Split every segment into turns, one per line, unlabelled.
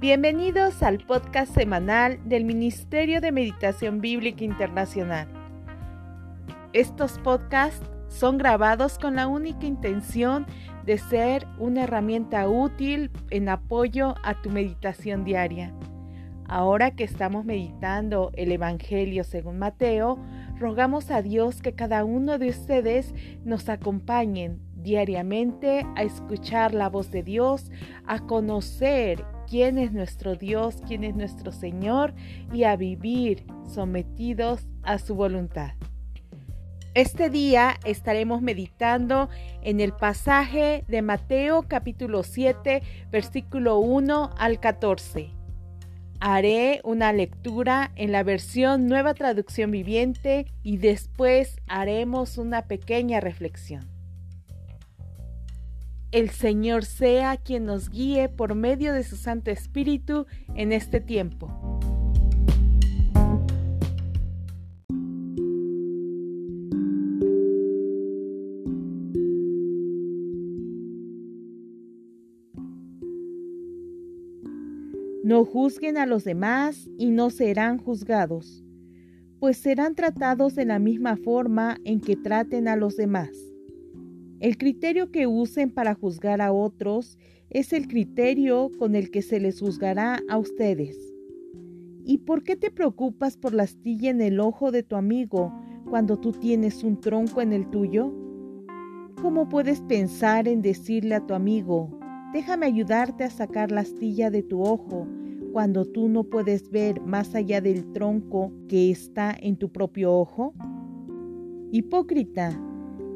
Bienvenidos al podcast semanal del Ministerio de Meditación Bíblica Internacional. Estos podcasts son grabados con la única intención de ser una herramienta útil en apoyo a tu meditación diaria. Ahora que estamos meditando el Evangelio según Mateo, rogamos a Dios que cada uno de ustedes nos acompañen diariamente a escuchar la voz de Dios, a conocer quién es nuestro Dios, quién es nuestro Señor y a vivir sometidos a su voluntad. Este día estaremos meditando en el pasaje de Mateo capítulo 7, versículo 1 al 14. Haré una lectura en la versión Nueva Traducción Viviente y después haremos una pequeña reflexión. El Señor sea quien nos guíe por medio de su Santo Espíritu en este tiempo. No juzguen a los demás y no serán juzgados, pues serán tratados de la misma forma en que traten a los demás. El criterio que usen para juzgar a otros es el criterio con el que se les juzgará a ustedes. ¿Y por qué te preocupas por la astilla en el ojo de tu amigo cuando tú tienes un tronco en el tuyo? ¿Cómo puedes pensar en decirle a tu amigo, déjame ayudarte a sacar la astilla de tu ojo cuando tú no puedes ver más allá del tronco que está en tu propio ojo? Hipócrita,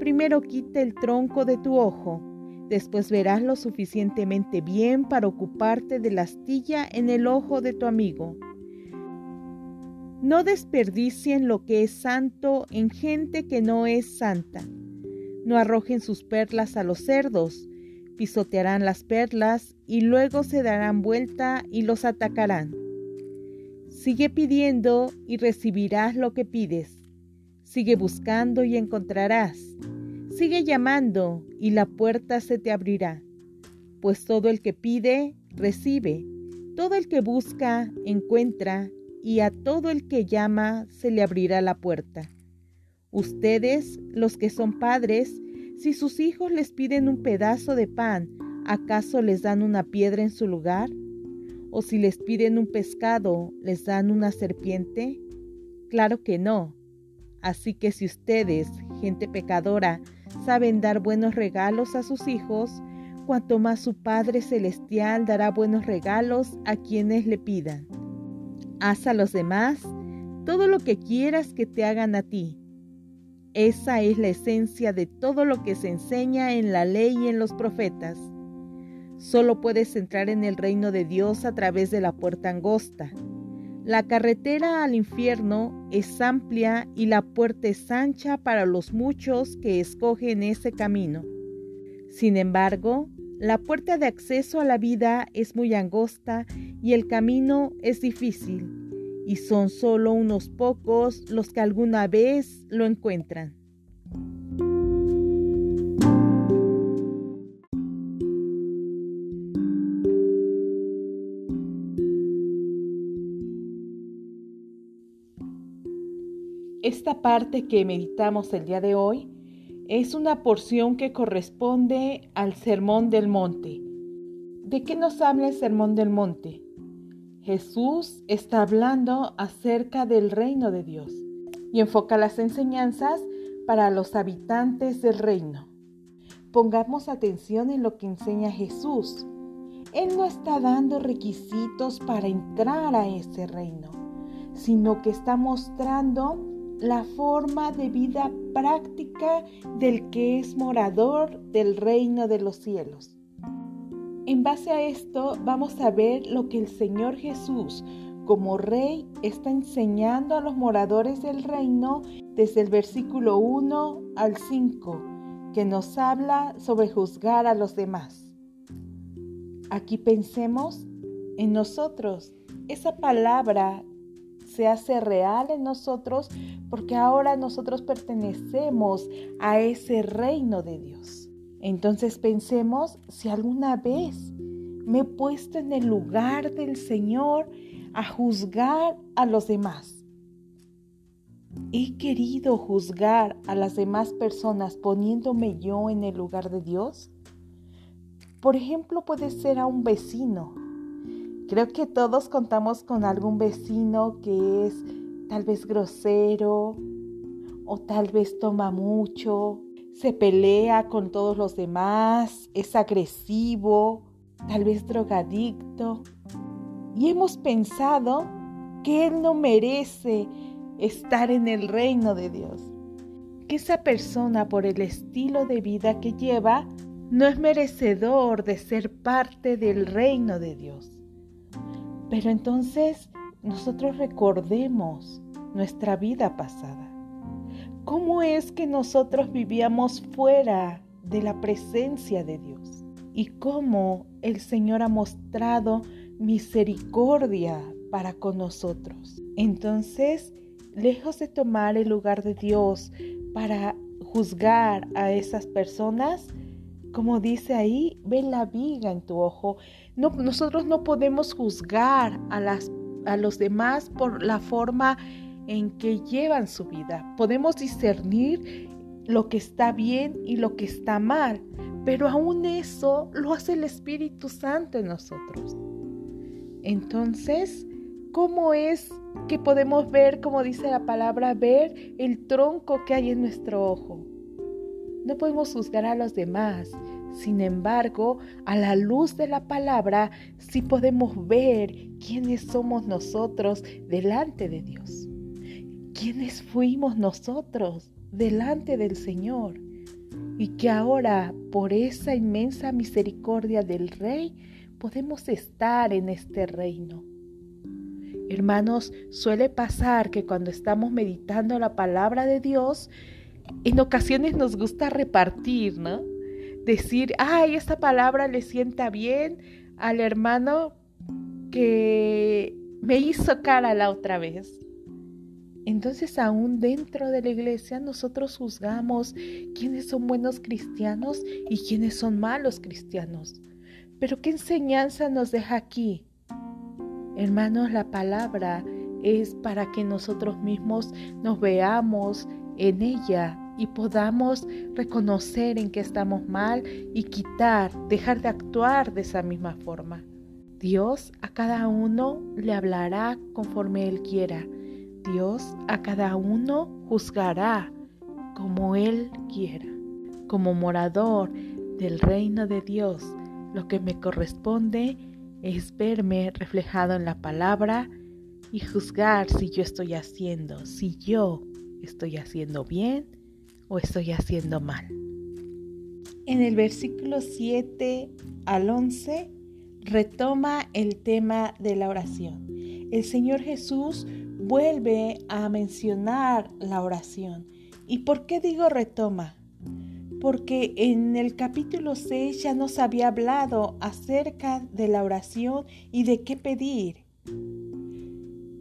Primero quita el tronco de tu ojo, después verás lo suficientemente bien para ocuparte de la astilla en el ojo de tu amigo. No desperdicien lo que es santo en gente que no es santa. No arrojen sus perlas a los cerdos, pisotearán las perlas y luego se darán vuelta y los atacarán. Sigue pidiendo y recibirás lo que pides. Sigue buscando y encontrarás. Sigue llamando y la puerta se te abrirá. Pues todo el que pide, recibe. Todo el que busca, encuentra. Y a todo el que llama, se le abrirá la puerta. Ustedes, los que son padres, si sus hijos les piden un pedazo de pan, ¿acaso les dan una piedra en su lugar? ¿O si les piden un pescado, les dan una serpiente? Claro que no. Así que si ustedes, gente pecadora, saben dar buenos regalos a sus hijos, cuanto más su Padre Celestial dará buenos regalos a quienes le pidan. Haz a los demás todo lo que quieras que te hagan a ti. Esa es la esencia de todo lo que se enseña en la ley y en los profetas. Solo puedes entrar en el reino de Dios a través de la puerta angosta la carretera al infierno es amplia y la puerta es ancha para los muchos que escogen ese camino. Sin embargo, la puerta de acceso a la vida es muy angosta y el camino es difícil, y son solo unos pocos los que alguna vez lo encuentran. Esta parte que meditamos el día de hoy es una porción que corresponde al Sermón del Monte. ¿De qué nos habla el Sermón del Monte? Jesús está hablando acerca del reino de Dios y enfoca las enseñanzas para los habitantes del reino. Pongamos atención en lo que enseña Jesús. Él no está dando requisitos para entrar a ese reino, sino que está mostrando la forma de vida práctica del que es morador del reino de los cielos. En base a esto vamos a ver lo que el Señor Jesús como rey está enseñando a los moradores del reino desde el versículo 1 al 5, que nos habla sobre juzgar a los demás. Aquí pensemos en nosotros. Esa palabra se hace real en nosotros porque ahora nosotros pertenecemos a ese reino de Dios. Entonces pensemos si alguna vez me he puesto en el lugar del Señor a juzgar a los demás. He querido juzgar a las demás personas poniéndome yo en el lugar de Dios. Por ejemplo, puede ser a un vecino. Creo que todos contamos con algún vecino que es tal vez grosero o tal vez toma mucho, se pelea con todos los demás, es agresivo, tal vez drogadicto. Y hemos pensado que Él no merece estar en el reino de Dios. Que esa persona por el estilo de vida que lleva no es merecedor de ser parte del reino de Dios. Pero entonces nosotros recordemos nuestra vida pasada. ¿Cómo es que nosotros vivíamos fuera de la presencia de Dios? Y cómo el Señor ha mostrado misericordia para con nosotros. Entonces, lejos de tomar el lugar de Dios para juzgar a esas personas, como dice ahí, ve la viga en tu ojo. No, nosotros no podemos juzgar a, las, a los demás por la forma en que llevan su vida. Podemos discernir lo que está bien y lo que está mal, pero aún eso lo hace el Espíritu Santo en nosotros. Entonces, ¿cómo es que podemos ver, como dice la palabra, ver el tronco que hay en nuestro ojo? No podemos juzgar a los demás. Sin embargo, a la luz de la palabra, sí podemos ver quiénes somos nosotros delante de Dios. ¿Quiénes fuimos nosotros delante del Señor? Y que ahora, por esa inmensa misericordia del Rey, podemos estar en este reino. Hermanos, suele pasar que cuando estamos meditando la palabra de Dios, en ocasiones nos gusta repartir, ¿no? Decir, ay, esta palabra le sienta bien al hermano que me hizo cara la otra vez. Entonces aún dentro de la iglesia nosotros juzgamos quiénes son buenos cristianos y quiénes son malos cristianos. Pero ¿qué enseñanza nos deja aquí? Hermanos, la palabra es para que nosotros mismos nos veamos en ella y podamos reconocer en qué estamos mal y quitar, dejar de actuar de esa misma forma. Dios a cada uno le hablará conforme Él quiera Dios a cada uno juzgará como Él quiera. Como morador del reino de Dios, lo que me corresponde es verme reflejado en la palabra y juzgar si yo estoy haciendo, si yo estoy haciendo bien o estoy haciendo mal. En el versículo 7 al 11 retoma el tema de la oración. El Señor Jesús vuelve a mencionar la oración. ¿Y por qué digo retoma? Porque en el capítulo 6 ya nos había hablado acerca de la oración y de qué pedir.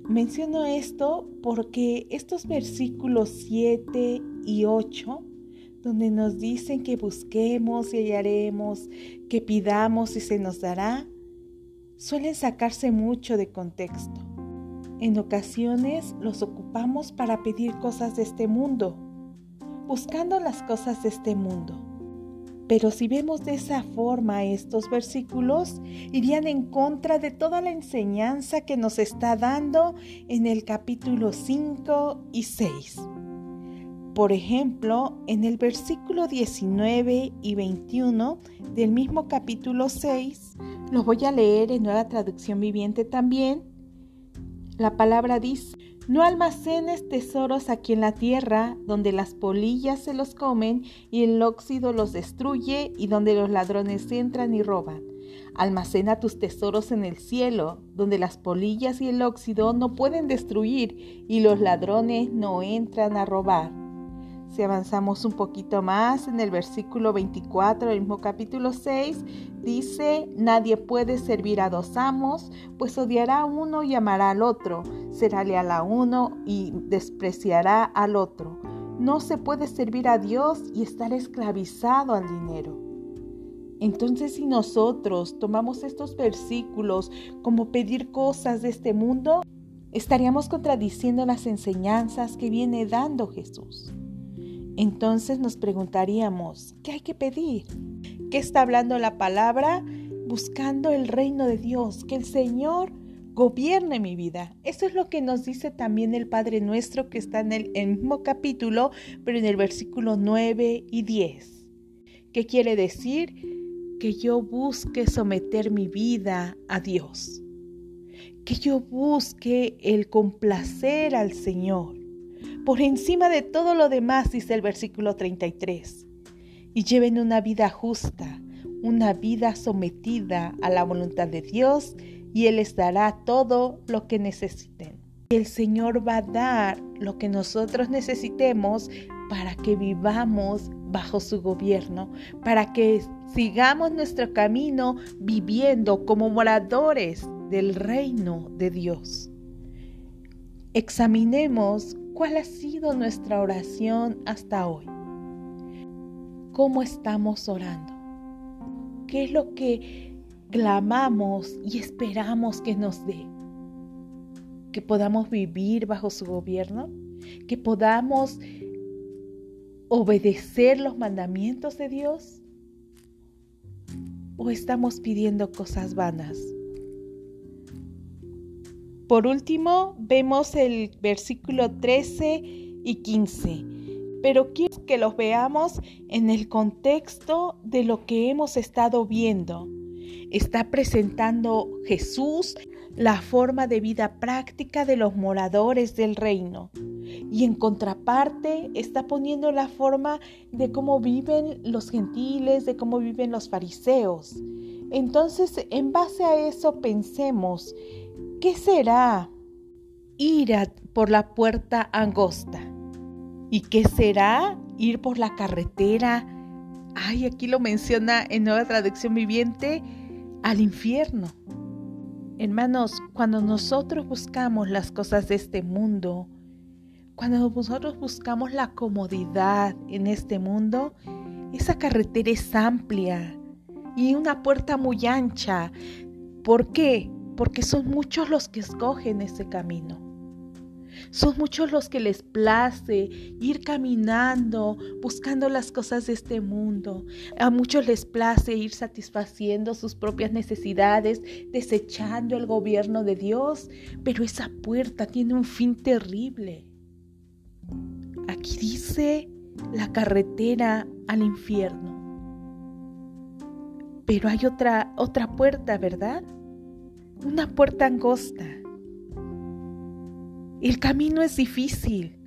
Menciono esto porque estos versículos 7 y 8, donde nos dicen que busquemos y hallaremos, que pidamos y se nos dará, suelen sacarse mucho de contexto. En ocasiones los ocupamos para pedir cosas de este mundo, buscando las cosas de este mundo. Pero si vemos de esa forma estos versículos, irían en contra de toda la enseñanza que nos está dando en el capítulo 5 y 6. Por ejemplo, en el versículo 19 y 21 del mismo capítulo 6, los voy a leer en nueva traducción viviente también, la palabra dice, no almacenes tesoros aquí en la tierra, donde las polillas se los comen y el óxido los destruye y donde los ladrones entran y roban. Almacena tus tesoros en el cielo, donde las polillas y el óxido no pueden destruir y los ladrones no entran a robar. Si avanzamos un poquito más en el versículo 24 del mismo capítulo 6, dice, nadie puede servir a dos amos, pues odiará a uno y amará al otro, será leal a uno y despreciará al otro. No se puede servir a Dios y estar esclavizado al dinero. Entonces si nosotros tomamos estos versículos como pedir cosas de este mundo, estaríamos contradiciendo las enseñanzas que viene dando Jesús. Entonces nos preguntaríamos, ¿qué hay que pedir? ¿Qué está hablando la palabra? Buscando el reino de Dios, que el Señor gobierne mi vida. Eso es lo que nos dice también el Padre nuestro que está en el, mismo capítulo, pero en el versículo 9 y 10. ¿Qué quiere decir? Que yo busque someter mi vida a Dios. Que yo busque el complacer al Señor. Por encima de todo lo demás, dice el versículo 33. Y lleven una vida justa, una vida sometida a la voluntad de Dios y Él les dará todo lo que necesiten. El Señor va a dar lo que nosotros necesitemos para que vivamos bajo su gobierno, para que sigamos nuestro camino viviendo como moradores del reino de Dios. Examinemos cuál ha sido nuestra oración hasta hoy. ¿Cómo estamos orando? ¿Qué es lo que clamamos y esperamos que nos dé. Que podamos vivir bajo su gobierno, que podamos obedecer los mandamientos de Dios. ¿O estamos pidiendo cosas vanas? Por último, vemos el versículo 13 y 15, pero quiero que los veamos en el contexto de lo que hemos estado viendo está presentando Jesús la forma de vida práctica de los moradores del reino. Y en contraparte está poniendo la forma de cómo viven los gentiles, de cómo viven los fariseos. Entonces, en base a eso pensemos, ¿qué será ir por la puerta angosta? ¿Y qué será ir por la carretera? Ay, aquí lo menciona en Nueva Traducción Viviente, al infierno. Hermanos, cuando nosotros buscamos las cosas de este mundo, cuando nosotros buscamos la comodidad en este mundo, esa carretera es amplia y una puerta muy ancha. ¿Por qué? Porque son muchos los que escogen ese camino. Son muchos los que les place ir caminando, buscando las cosas de este mundo. A muchos les place ir satisfaciendo sus propias necesidades, desechando el gobierno de Dios. Pero esa puerta tiene un fin terrible. Aquí dice la carretera al infierno. Pero hay otra otra puerta, ¿verdad? Una puerta angosta el camino es difícil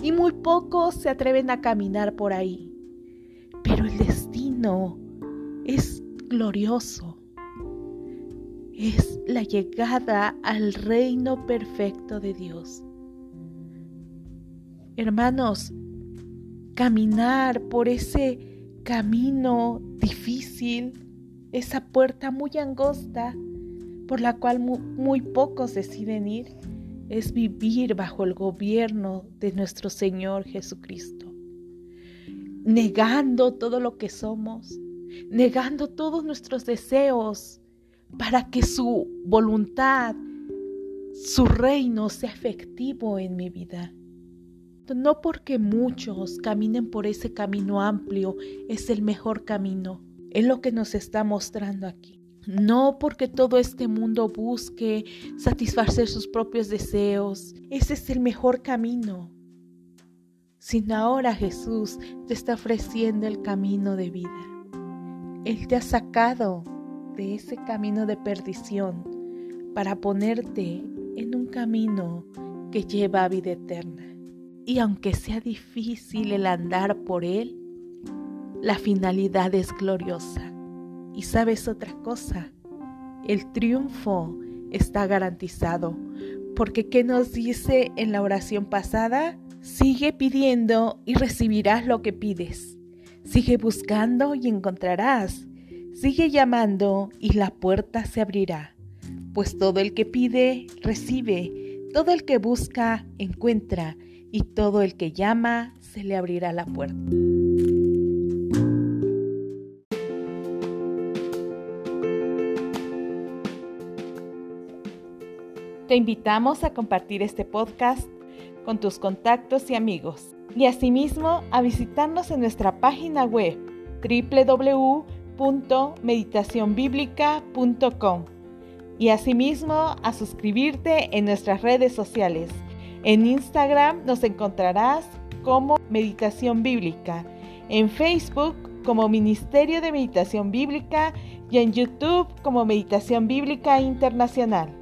y muy pocos se atreven a caminar por ahí, pero el destino es glorioso. Es la llegada al reino perfecto de Dios. Hermanos, caminar por ese camino difícil, esa puerta muy angosta por la cual muy, pocos deciden ir, es vivir bajo el gobierno de nuestro Señor Jesucristo, negando todo lo que somos, negando todos nuestros deseos para que su voluntad, su reino sea efectivo en mi vida. No porque muchos caminen por ese camino amplio es el mejor camino, es lo que nos está mostrando aquí. No porque todo este mundo busque satisfacer sus propios deseos. Ese es el mejor camino. Sino ahora Jesús te está ofreciendo el camino de vida. Él te ha sacado de ese camino de perdición para ponerte en un camino que lleva a vida eterna. Y aunque sea difícil el andar por él, la finalidad es gloriosa. Y sabes otra cosa, el triunfo está garantizado, porque ¿qué nos dice en la oración pasada? Sigue pidiendo y recibirás lo que pides. Sigue buscando y encontrarás. Sigue llamando y la puerta se abrirá. Pues todo el que pide, recibe. Todo el que busca, encuentra. Y todo el que llama, se le abrirá la puerta. Te invitamos a compartir este podcast con tus contactos y amigos y asimismo a visitarnos en nuestra página web www.meditacionbiblica.com y asimismo a suscribirte en nuestras redes sociales. En Instagram nos encontrarás como Meditación Bíblica, en Facebook como Ministerio de Meditación Bíblica y en YouTube como Meditación Bíblica Internacional.